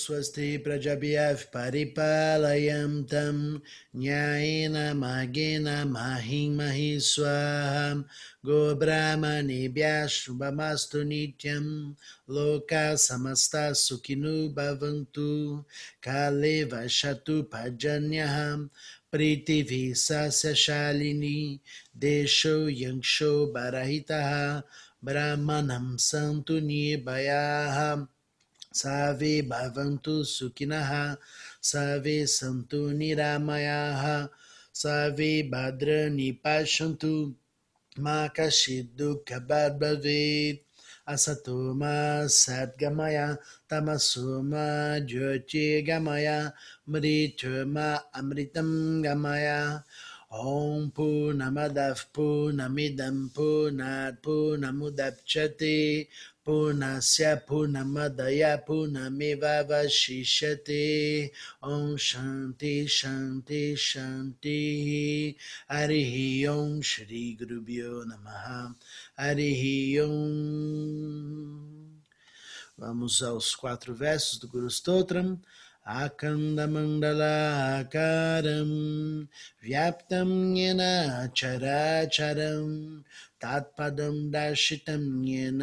Swasti Prajabhyav Paripalayam Tam Nyayena Magena Mahim Mahi Swaham Go Brahmanebhya Shubhamastu Nityam Loka Samasta Sukhinu Bhavantu Kale Vashatu Pajanyaham Priti Visasya Shalini Desho Yangsho Save Bhavantu Sukhinaha Save Santu Niramayaha Save Bhadrani Pashantu Makashidu Kabadbhavet Asatoma Sadgamaya Tamasoma Jyoti Gamaya Mrituma Amritam Gamaya Om Purnamadav Purnamidam Purnat Purnamudapchate Purnasya Purnamadaya Purnameva Vashishate Om Shanti Shanti Shanti Harihi Om Shri Gurubhyo Namaha Harihi Om Vamos aos quatro versos do Guru Stotram. आखण्डमण्डलाकारं व्याप्तं येन चराचरं तात्पदं दर्शितं येन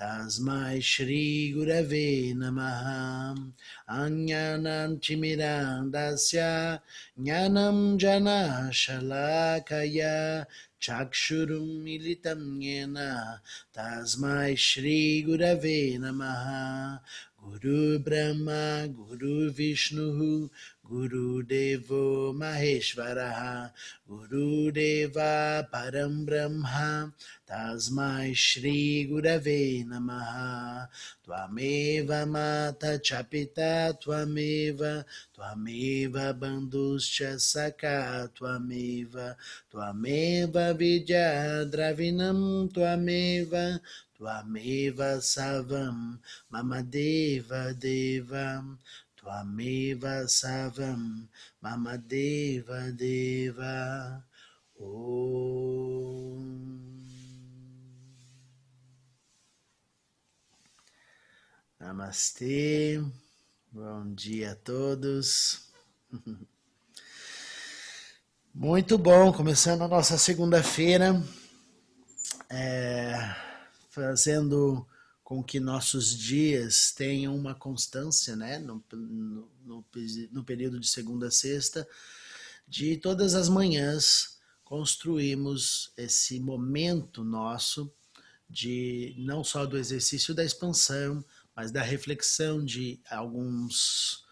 तस्मै श्रीगुरवे नमः। अन्यानां चिमिरां दास्य ज्ञानं जनाशलाकया चक्षुरुं मिलितं येन तस्मै श्रीगुरवे नमः। Guru Brahma, Guru Vishnu, Guru Devo Maheshwaraha, Guru Deva Param Brahma, Tasmai Shri Gurave Namaha, Tvameva Mata Chapita, Tvameva, Tvameva Bandhuscha Saka, Tvameva, Tvameva Vidya Dravinam, Tvameva, Tvameva Savam Mamadeva Devam Tvameva Savam Mamadeva Deva Om Namastê, bom dia a todos. Muito bom, começando a nossa segunda-feira. É fazendo com que nossos dias tenham uma constância, né, no, no, no, período de segunda a sexta, de todas as manhãs construímos esse momento nosso de não só do exercício da expansão, mas da reflexão de alguns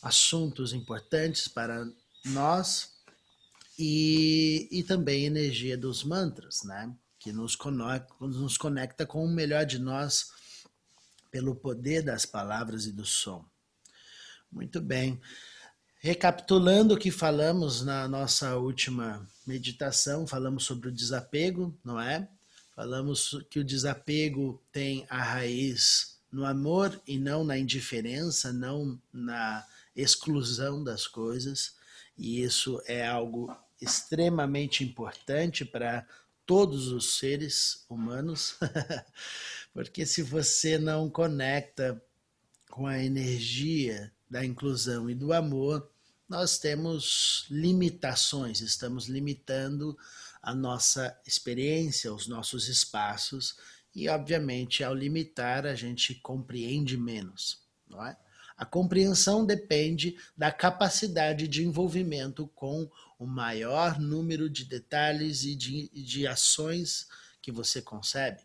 assuntos importantes para nós e, e também energia dos mantras, né? Que nos conecta, nos conecta com o melhor de nós pelo poder das palavras e do som. Muito bem. Recapitulando o que falamos na nossa última meditação, falamos sobre o desapego, não é? Falamos que o desapego tem a raiz no amor e não na indiferença, não na exclusão das coisas, e isso é algo extremamente importante para todos os seres humanos, porque se você não conecta com a energia da inclusão e do amor, nós temos limitações, estamos limitando a nossa experiência, os nossos espaços, e obviamente ao limitar a gente compreende menos, não é? A compreensão depende da capacidade de envolvimento com o maior número de detalhes e de, de ações que você concebe.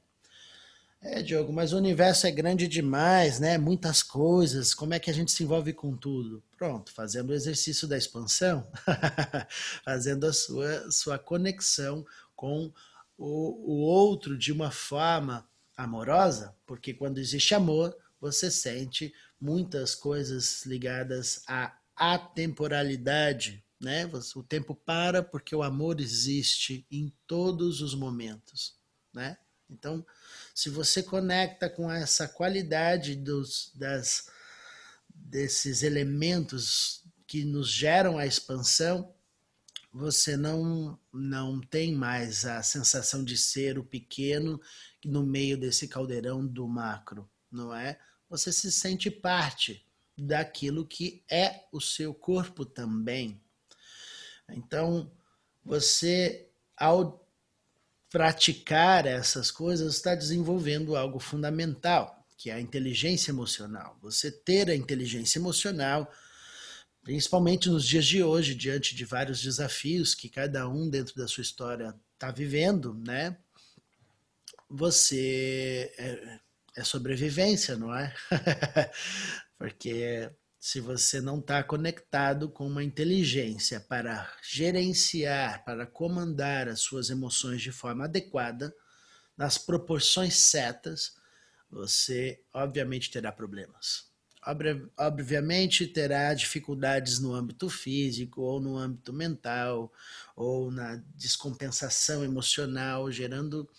É, Diogo, mas o universo é grande demais, né? Muitas coisas. Como é que a gente se envolve com tudo? Pronto, fazendo o exercício da expansão, fazendo a sua, sua conexão com o, o outro de uma forma amorosa, porque quando existe amor, você sente muitas coisas ligadas à atemporalidade, né? O tempo para porque o amor existe em todos os momentos, né? Então, se você conecta com essa qualidade dos, das, desses elementos que nos geram a expansão, você não, não tem mais a sensação de ser o pequeno no meio desse caldeirão do macro, não é? Você se sente parte daquilo que é o seu corpo também. Então, você, ao praticar essas coisas, está desenvolvendo algo fundamental, que é a inteligência emocional. Você ter a inteligência emocional, principalmente nos dias de hoje, diante de vários desafios que cada um dentro da sua história está vivendo, né? Você é, é sobrevivência, não é? Porque se você não está conectado com uma inteligência para gerenciar, para comandar as suas emoções de forma adequada, nas proporções certas, você obviamente terá problemas. Obviamente terá dificuldades no âmbito físico, ou no âmbito mental, ou na descompensação emocional, gerando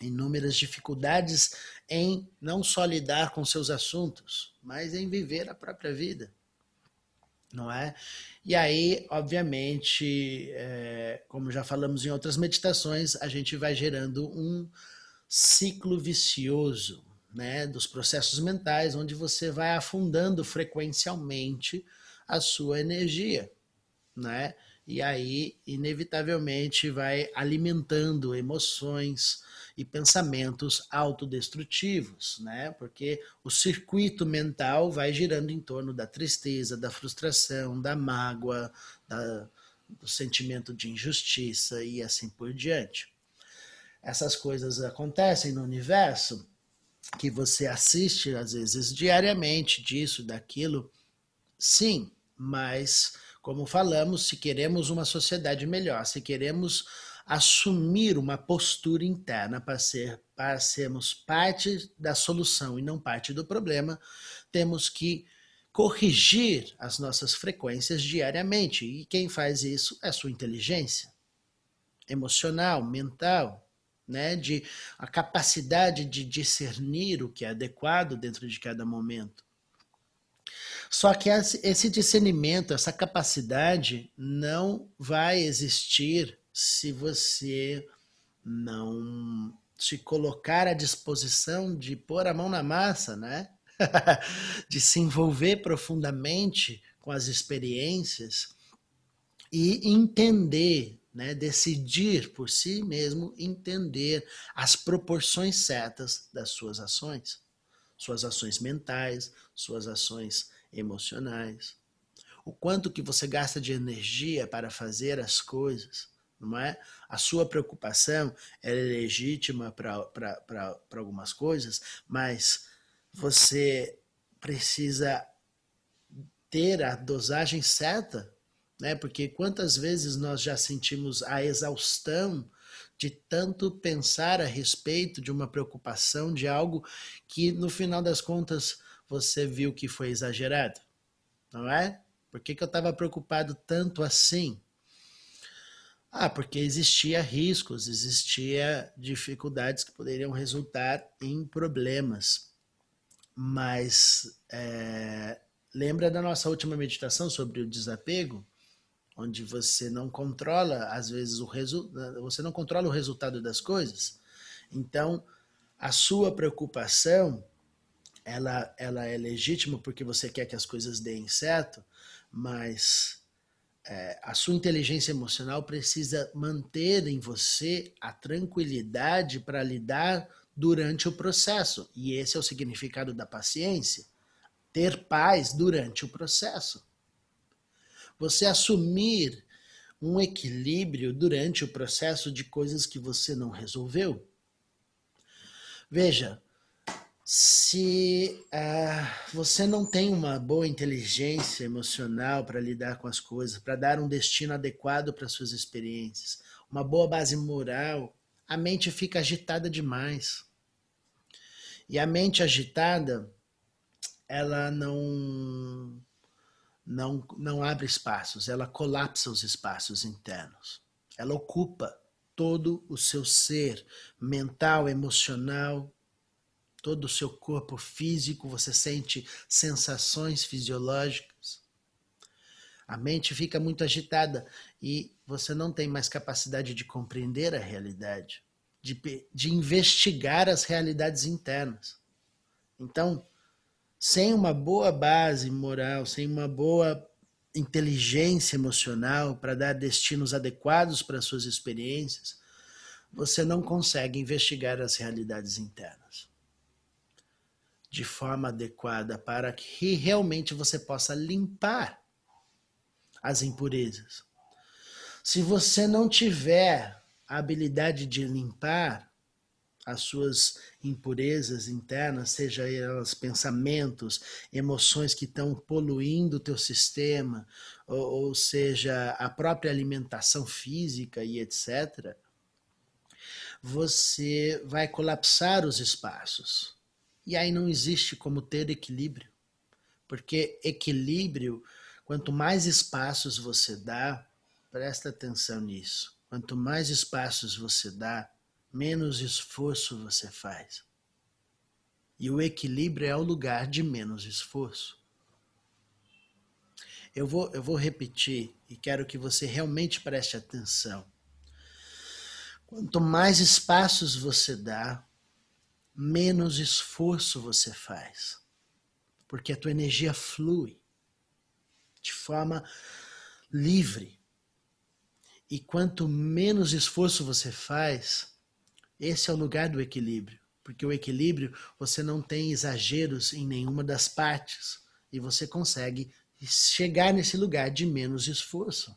inúmeras dificuldades em não só lidar com seus assuntos, mas em viver a própria vida, não é? E aí, obviamente, é, como já falamos em outras meditações, a gente vai gerando um ciclo vicioso, né, dos processos mentais, onde você vai afundando frequencialmente a sua energia, né? E aí, inevitavelmente, vai alimentando emoções, e pensamentos autodestrutivos, né? Porque o circuito mental vai girando em torno da tristeza, da frustração, da mágoa, da, do sentimento de injustiça e assim por diante. Essas coisas acontecem no universo que você assiste às vezes diariamente disso, daquilo. Sim, mas como falamos, se queremos uma sociedade melhor, se queremos assumir uma postura interna para, ser, para sermos parte da solução e não parte do problema, temos que corrigir as nossas frequências diariamente. E quem faz isso é a sua inteligência emocional, mental, né, de a capacidade de discernir o que é adequado dentro de cada momento. Só que esse discernimento, essa capacidade não vai existir se você não se colocar à disposição de pôr a mão na massa, né? de se envolver profundamente com as experiências e entender, né? decidir por si mesmo entender as proporções certas das suas ações, suas ações mentais, suas ações emocionais, o quanto que você gasta de energia para fazer as coisas não é? A sua preocupação é legítima para algumas coisas, mas você precisa ter a dosagem certa, né? Porque quantas vezes nós já sentimos a exaustão de tanto pensar a respeito de uma preocupação, de algo que no final das contas você viu que foi exagerado, não é? Por que, que eu estava preocupado tanto assim? Ah, porque existia riscos, existia dificuldades que poderiam resultar em problemas. Mas é, lembra da nossa última meditação sobre o desapego, onde você não controla às vezes o resultado, você não controla o resultado das coisas. Então, a sua preocupação, ela, ela é legítima porque você quer que as coisas deem certo, mas é, a sua inteligência emocional precisa manter em você a tranquilidade para lidar durante o processo. E esse é o significado da paciência. Ter paz durante o processo. Você assumir um equilíbrio durante o processo de coisas que você não resolveu. Veja, se uh, você não tem uma boa inteligência emocional para lidar com as coisas, para dar um destino adequado para suas experiências, uma boa base moral, a mente fica agitada demais. E a mente agitada, ela não não não abre espaços, ela colapsa os espaços internos. Ela ocupa todo o seu ser mental, emocional, todo o seu corpo físico, você sente sensações fisiológicas. A mente fica muito agitada e você não tem mais capacidade de compreender a realidade, de, de investigar as realidades internas. Então, sem uma boa base moral, sem uma boa inteligência emocional para dar destinos adequados para suas experiências, você não consegue investigar as realidades internas de forma adequada para que realmente você possa limpar as impurezas. Se você não tiver a habilidade de limpar as suas impurezas internas, seja elas pensamentos, emoções que estão poluindo o teu sistema, ou, ou seja, a própria alimentação física e etc., você vai colapsar os espaços. E aí não existe como ter equilíbrio. Porque equilíbrio, quanto mais espaços você dá, presta atenção nisso. Quanto mais espaços você dá, menos esforço você faz. E o equilíbrio é o lugar de menos esforço. Eu vou, eu vou repetir e quero que você realmente preste atenção. Quanto mais espaços você dá, menos esforço você faz. Porque a tua energia flui de forma livre. E quanto menos esforço você faz, esse é o lugar do equilíbrio. Porque o equilíbrio, você não tem exageros em nenhuma das partes. E você consegue chegar nesse lugar de menos esforço.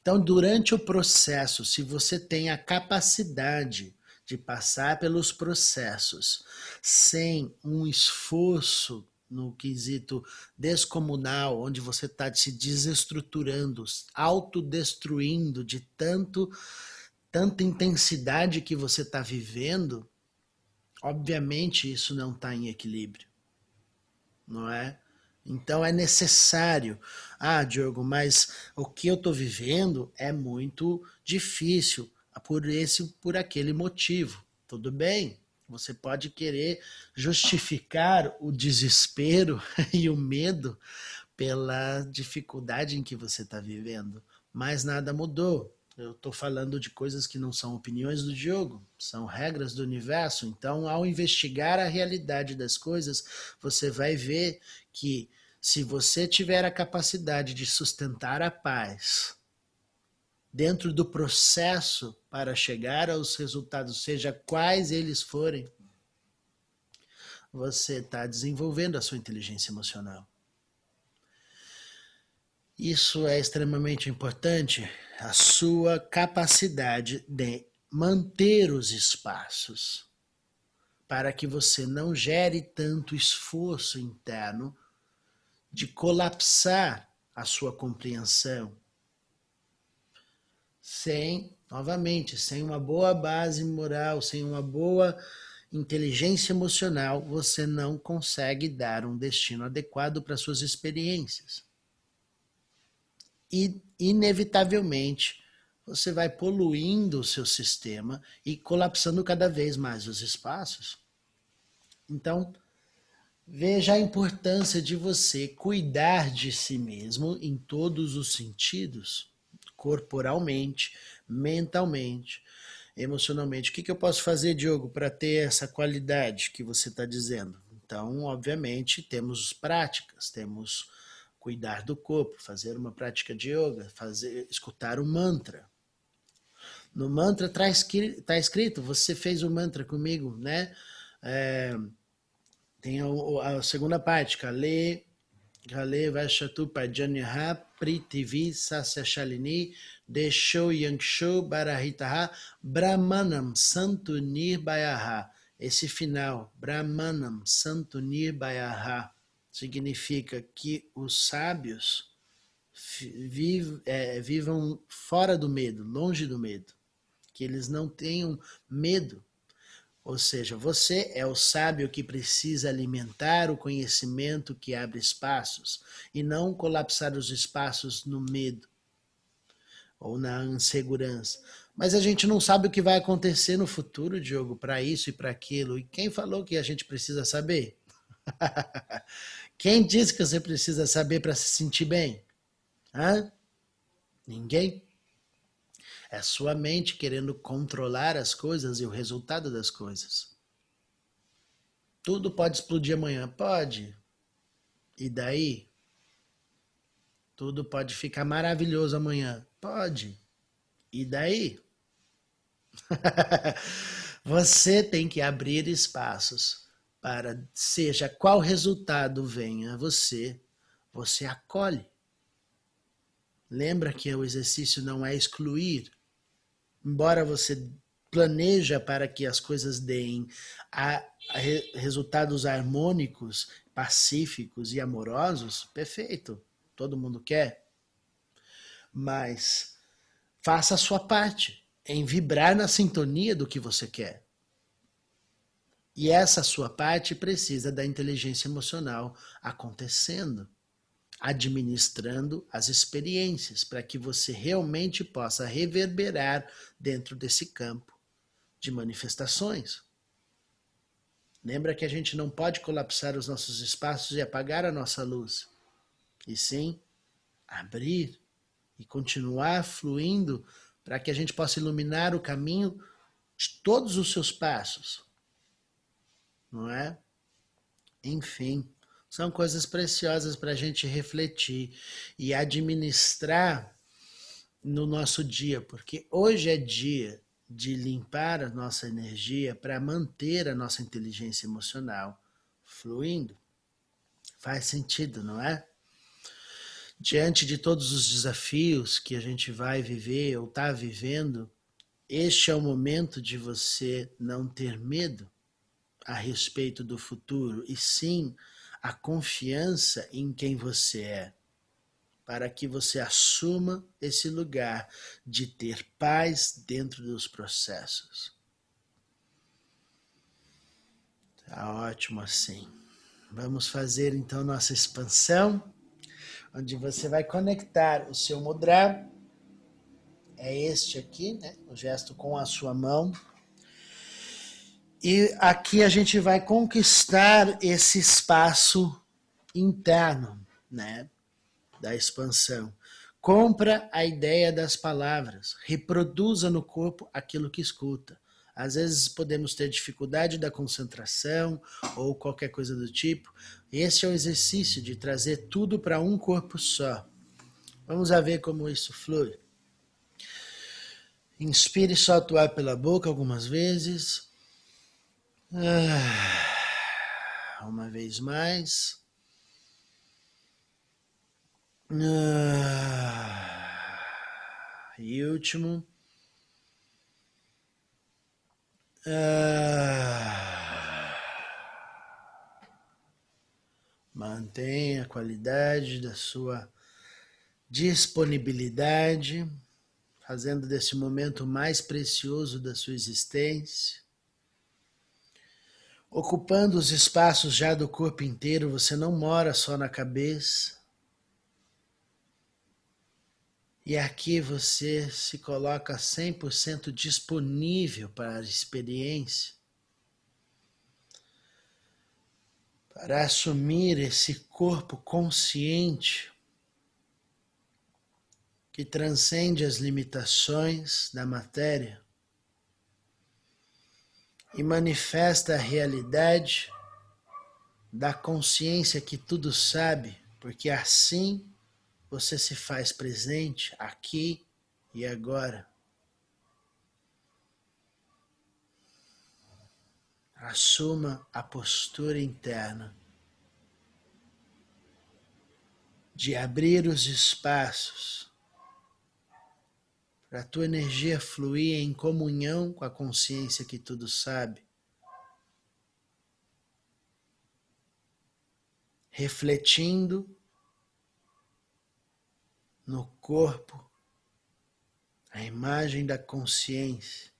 Então, durante o processo, se você tem a capacidade de passar pelos processos sem um esforço no quesito descomunal, onde você está se desestruturando, autodestruindo de tanto tanta intensidade que você está vivendo, obviamente isso não está em equilíbrio, não é? Então é necessário. Ah, Diogo, mas o que eu estou vivendo é muito difícil por esse, por aquele motivo. Tudo bem? Você pode querer justificar o desespero e o medo pela dificuldade em que você está vivendo, mas nada mudou. Eu estou falando de coisas que não são opiniões do Diogo, são regras do universo. Então, ao investigar a realidade das coisas, você vai ver que se você tiver a capacidade de sustentar a paz dentro do processo para chegar aos resultados, seja quais eles forem, você está desenvolvendo a sua inteligência emocional. Isso é extremamente importante, a sua capacidade de manter os espaços, para que você não gere tanto esforço interno de colapsar a sua compreensão, sem, novamente, sem uma boa base moral, sem uma boa inteligência emocional, você não consegue dar um destino adequado para suas experiências e, inevitavelmente, você vai poluindo o seu sistema e colapsando cada vez mais os espaços. Então, veja a importância de você cuidar de si mesmo em todos os sentidos, corporalmente, mentalmente, emocionalmente. O que, que eu posso fazer, Diogo, para ter essa qualidade que você está dizendo? Então, obviamente, temos práticas, temos cuidar do corpo, fazer uma prática de yoga, fazer, escutar o mantra. No mantra está tá escrito, você fez o mantra comigo, né? É, tem a, a, segunda parte, Kale, Kale Vashatu Pajanyaha Pritivi Sasyashalini Desho Yangsho Barahitaha Brahmanam Santo Nirbayaha. Esse final, Brahmanam Santo Nirbayaha significa que os sábios viv, é, vivam fora do medo, longe do medo, que eles não tenham medo. Ou seja, você é o sábio que precisa alimentar o conhecimento que abre espaços e não colapsar os espaços no medo ou na insegurança. Mas a gente não sabe o que vai acontecer no futuro, Diogo, para isso e para aquilo. E quem falou que a gente precisa saber? Quem disse que você precisa saber para se sentir bem? Hã? Ninguém. É sua mente querendo controlar as coisas e o resultado das coisas. Tudo pode explodir amanhã. Pode. E daí? Tudo pode ficar maravilhoso amanhã. Pode. E daí? Você tem que abrir espaços para, seja qual resultado venha a você, você acolhe. Lembra que o exercício não é excluir. Embora você planeja para que as coisas deem a, a resultados harmônicos, pacíficos e amorosos, perfeito. Todo mundo quer. Mas faça a sua parte em vibrar na sintonia do que você quer. E essa sua parte precisa da inteligência emocional acontecendo administrando as experiências, para que você realmente possa reverberar dentro desse campo de manifestações. Lembra que a gente não pode colapsar os nossos espaços e apagar a nossa luz, e sim abrir e continuar fluindo para que a gente possa iluminar o caminho de todos os seus passos. Não é? Enfim são coisas preciosas para a gente refletir e administrar no nosso dia, porque hoje é dia de limpar a nossa energia para manter a nossa inteligência emocional fluindo. Faz sentido, não é? Diante de todos os desafios que a gente vai viver ou está vivendo, este é o momento de você não ter medo a respeito do futuro, e sim a confiança em quem você é, para que você assuma esse lugar de ter paz dentro dos processos. Tá ótimo assim. Vamos fazer então nossa expansão, onde você vai conectar o seu mudra. É este aqui, né? O gesto com a sua mão e aqui a gente vai conquistar esse espaço interno, né, da expansão. Compra a ideia das palavras, reproduza no corpo aquilo que escuta. Às vezes podemos ter dificuldade da concentração ou qualquer coisa do tipo. Esse é o exercício de trazer tudo para um corpo só. Vamos ver como isso flui. Inspire solte o ar pela boca algumas vezes. Ah, uma vez mais. Ah, e último. Ah, mantenha a qualidade da sua disponibilidade, fazendo desse momento mais precioso da sua existência ocupando os espaços já do corpo inteiro, você não mora só na cabeça. E aqui você se coloca 100% disponível para a experiência, para assumir esse corpo consciente que transcende as limitações da matéria e manifesta a realidade da consciência que tudo sabe, porque assim você se faz presente aqui e agora. Assuma a postura interna de abrir os espaços para a tua energia fluir em comunhão com a consciência que tudo sabe. Refletindo no corpo a imagem da consciência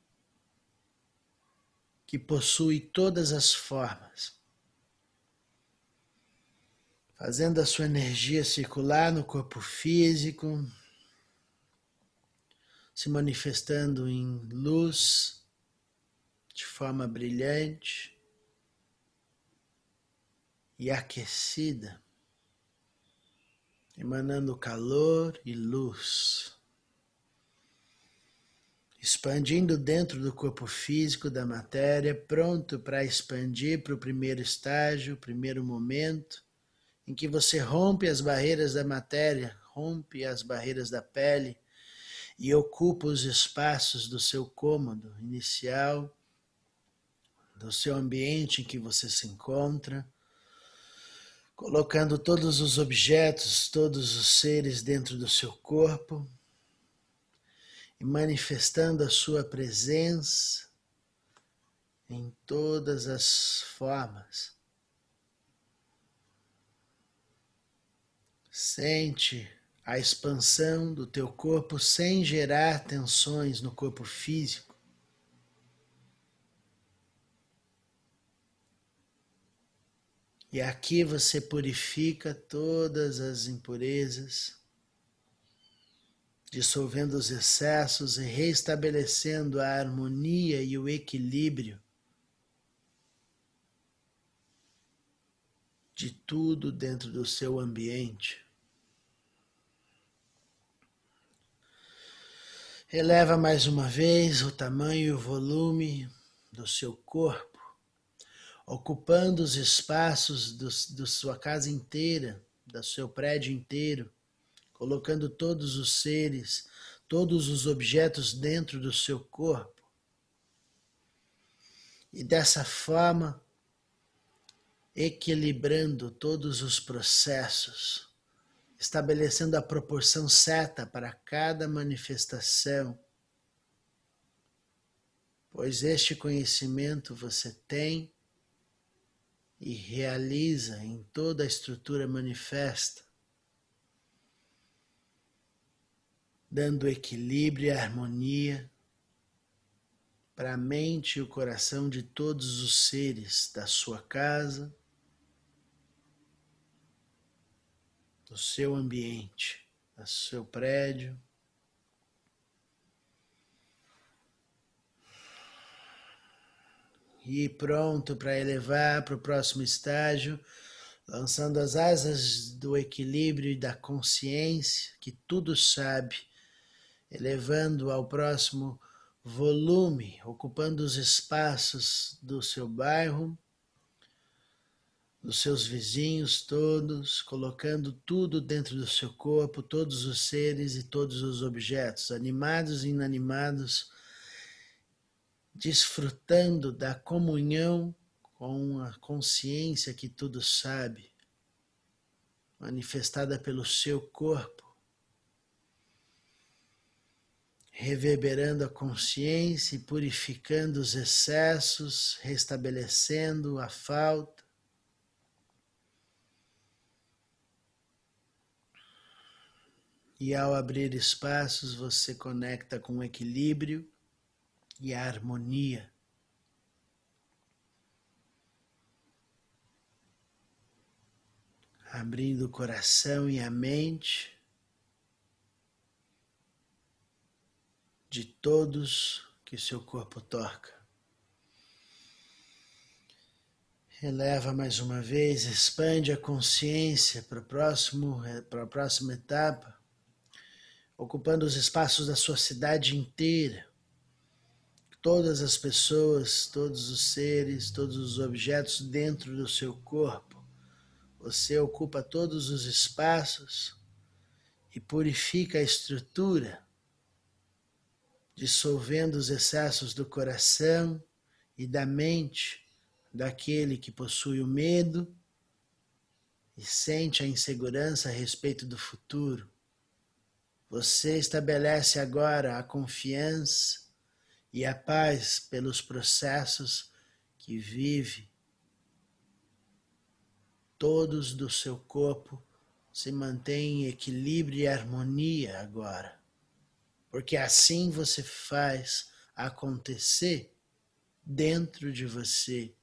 que possui todas as formas, fazendo a sua energia circular no corpo físico, se manifestando em luz de forma brilhante e aquecida, emanando calor e luz. expandindo dentro do corpo físico da matéria, pronto para expandir para o primeiro estágio, primeiro momento, em que você rompe as barreiras da matéria, rompe as barreiras da pele e ocupa os espaços do seu cômodo inicial, do seu ambiente em que você se encontra, colocando todos os objetos, todos os seres dentro do seu corpo e manifestando a sua presença em todas as formas. Sente a expansão do teu corpo sem gerar tensões no corpo físico. E aqui você purifica todas as impurezas dissolvendo os excessos e restabelecendo a harmonia e o equilíbrio de tudo dentro do seu ambiente. Eleva mais uma vez o tamanho e o volume do seu corpo, ocupando os espaços da sua casa inteira, do seu prédio inteiro colocando todos os seres, todos os objetos dentro do seu corpo. E dessa forma, equilibrando todos os processos, estabelecendo a proporção certa para cada manifestação. Pois este conhecimento você tem e realiza em toda a estrutura manifesta. dando equilíbrio e harmonia para a mente e o coração de todos os seres da sua casa, do seu ambiente, do seu prédio. E pronto para elevar para o próximo estágio, lançando as asas do equilíbrio e da consciência que tudo sabe elevando ao próximo volume, ocupando os espaços do seu bairro, dos seus vizinhos todos, colocando tudo dentro do seu corpo, todos os seres e todos os objetos, animados e inanimados, desfrutando da comunhão com a consciência que tudo sabe, manifestada pelo seu corpo reverberando a consciência e purificando os excessos, restabelecendo a falta. E ao abrir espaços, você conecta com o equilíbrio e a harmonia. Abrindo o coração e a mente de todos que seu corpo toca. Eleva mais uma vez, expande a consciência para, próximo, para a próxima etapa, ocupando os espaços da sua cidade inteira. Todas as pessoas, todos os seres, todos os objetos dentro do seu corpo. Você ocupa todos os espaços e purifica a estrutura dissolvendo os excessos do coração e da mente daquele que possui o medo e sente a insegurança a respeito do futuro. Você estabelece agora a confiança e a paz pelos processos que vive. Todos do seu corpo se mantêm em equilíbrio e harmonia agora porque assim você faz acontecer dentro de você.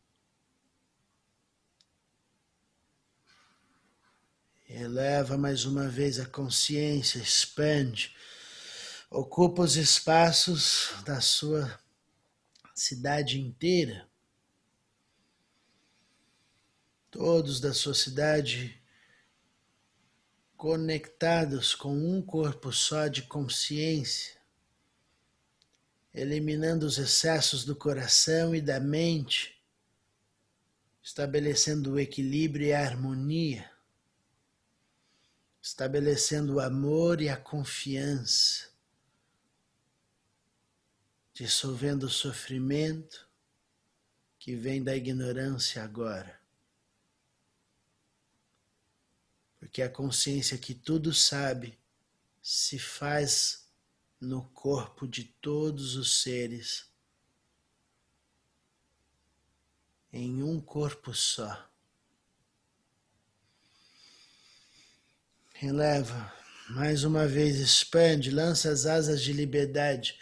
Eleva mais uma vez a consciência, expande, ocupa os espaços da sua cidade inteira. Todos da sua cidade conectados com um corpo só de consciência, eliminando os excessos do coração e da mente, estabelecendo o equilíbrio e a harmonia, estabelecendo o amor e a confiança, dissolvendo o sofrimento que vem da ignorância agora. Porque a consciência que tudo sabe se faz no corpo de todos os seres em um corpo só. Releva, mais uma vez expande, lança as asas de liberdade,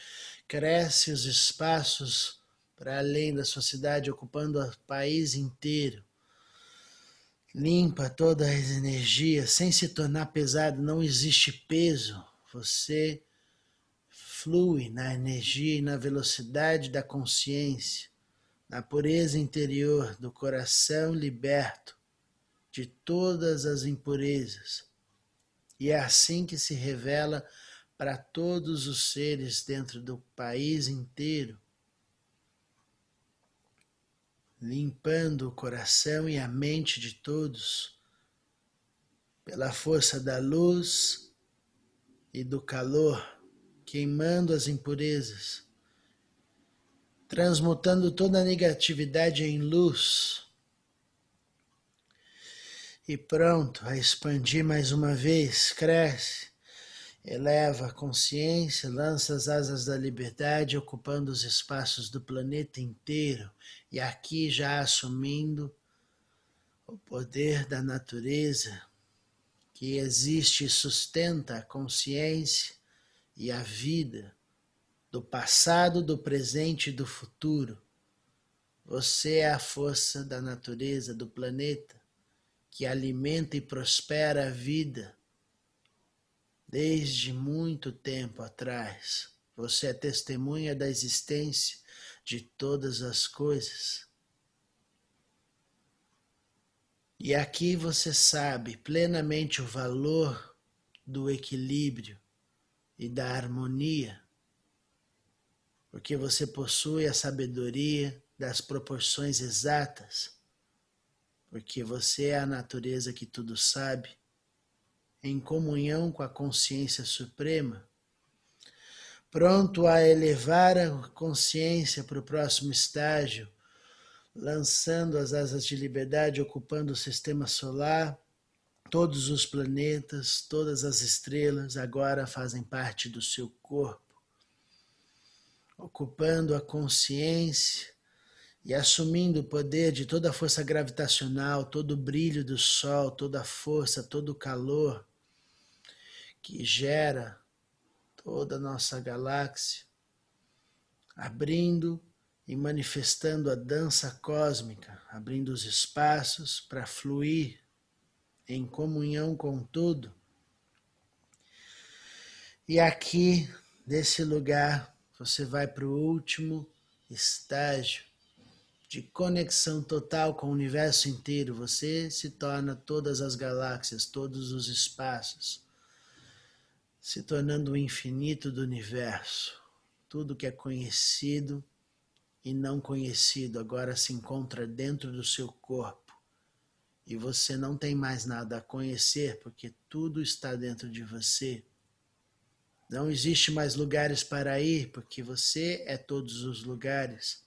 cresce os espaços para além da sua cidade, ocupando o país inteiro. Limpa todas as energias sem se tornar pesado, não existe peso. Você flui na energia e na velocidade da consciência, na pureza interior do coração liberto de todas as impurezas. E é assim que se revela para todos os seres dentro do país inteiro limpando o coração e a mente de todos pela força da luz e do calor, queimando as impurezas, transmutando toda a negatividade em luz. E pronto, a expandir mais uma vez, cresce eleva a consciência, lança as asas da liberdade, ocupando os espaços do planeta inteiro e aqui já assumindo o poder da natureza que existe e sustenta a consciência e a vida do passado, do presente e do futuro. Você é a força da natureza, do planeta, que alimenta e prospera a vida Desde muito tempo atrás, você é testemunha da existência de todas as coisas. E aqui você sabe plenamente o valor do equilíbrio e da harmonia, porque você possui a sabedoria das proporções exatas, porque você é a natureza que tudo sabe em comunhão com a consciência suprema, pronto a elevar a consciência para o próximo estágio, lançando as asas de liberdade, ocupando o sistema solar, todos os planetas, todas as estrelas agora fazem parte do seu corpo, ocupando a consciência e assumindo o poder de toda a força gravitacional, todo o brilho do sol, toda a força, todo o calor que gera toda a nossa galáxia, abrindo e manifestando a dança cósmica, abrindo os espaços para fluir em comunhão com tudo. E aqui, desse lugar, você vai para o último estágio de conexão total com o universo inteiro. Você se torna todas as galáxias, todos os espaços se tornando o infinito do universo. Tudo que é conhecido e não conhecido agora se encontra dentro do seu corpo. E você não tem mais nada a conhecer porque tudo está dentro de você. Não existe mais lugares para ir porque você é todos os lugares.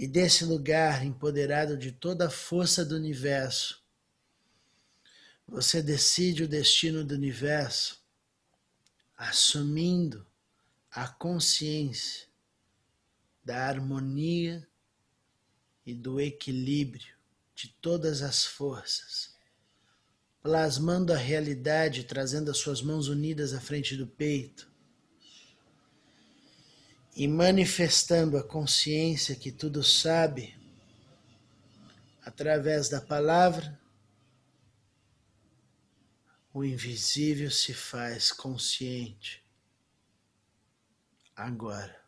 E desse lugar, empoderado de toda a força do universo, você decide o destino do universo assumindo a consciência da harmonia e do equilíbrio de todas as forças, plasmando a realidade, trazendo as suas mãos unidas à frente do peito e manifestando a consciência que tudo sabe através da palavra o invisível se faz consciente agora.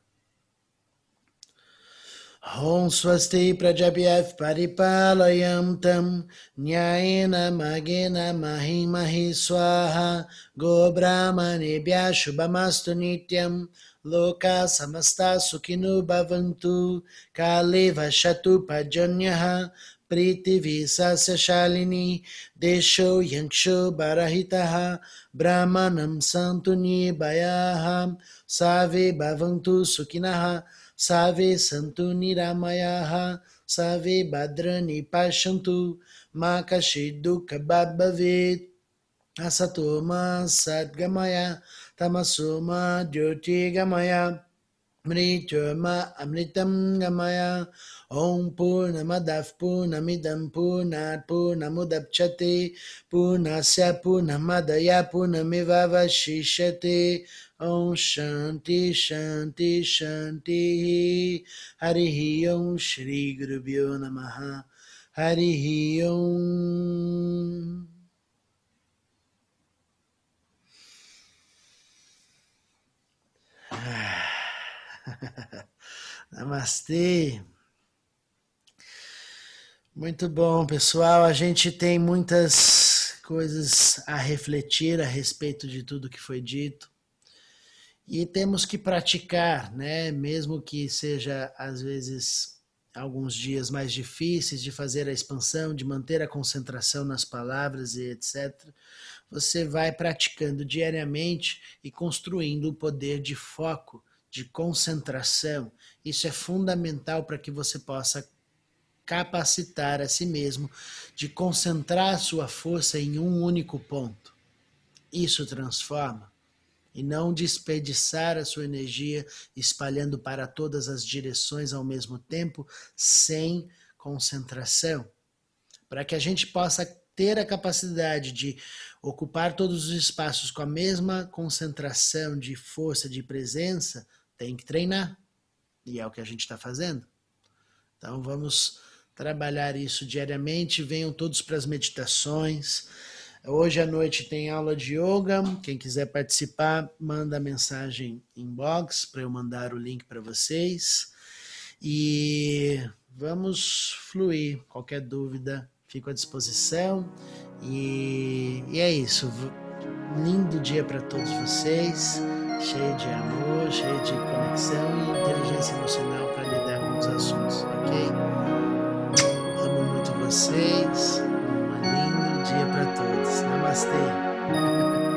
Om Swasti Prajabhyat Paripalayam Tam Nyayena Magena Mahi Mahi Swaha Go Brahmanebhya Shubhamastu Nityam Loka Samasta Sukhinu Bhavantu Kale Vashatu Pajanyaha Priti Visasya Shalini Desho Yanksho Barahitaha Brahmanam Santu Nibayaha Save Santu Niramayaha, Save Badrani Pashantu, Makashiduka Babavit, Asatoma satgamaya, Tamasoma Jyoti Gamaya, Mrityoma Amritam Gamaya, Purnamadav Purnamidam Purnat Purnamudapchate Purnasya Purnamadaya Purnamivavashishate Om Shanti Shanti Shanti Hari Om Shri Guru Vyo Namaha Hari Om Namastê. Muito bom, pessoal. A gente tem muitas coisas a refletir a respeito de tudo que foi dito. E temos que praticar, né? Mesmo que seja às vezes alguns dias mais difíceis de fazer a expansão, de manter a concentração nas palavras e etc. Você vai praticando diariamente e construindo o poder de foco, de concentração. Isso é fundamental para que você possa capacitar a si mesmo de concentrar sua força em um único ponto. Isso transforma e não desperdiçar a sua energia espalhando para todas as direções ao mesmo tempo, sem concentração. Para que a gente possa ter a capacidade de ocupar todos os espaços com a mesma concentração de força, de presença, tem que treinar. E é o que a gente está fazendo. Então vamos trabalhar isso diariamente. Venham todos para as meditações. Hoje à noite tem aula de yoga. Quem quiser participar, manda mensagem inbox para eu mandar o link para vocês. E vamos fluir. Qualquer dúvida, fico à disposição. E, e é isso. Lindo dia para todos vocês. Cheio de amor, cheio de conexão e inteligência emocional para lidar com os assuntos, ok? vocês. Um lindo dia para todos. Namastê.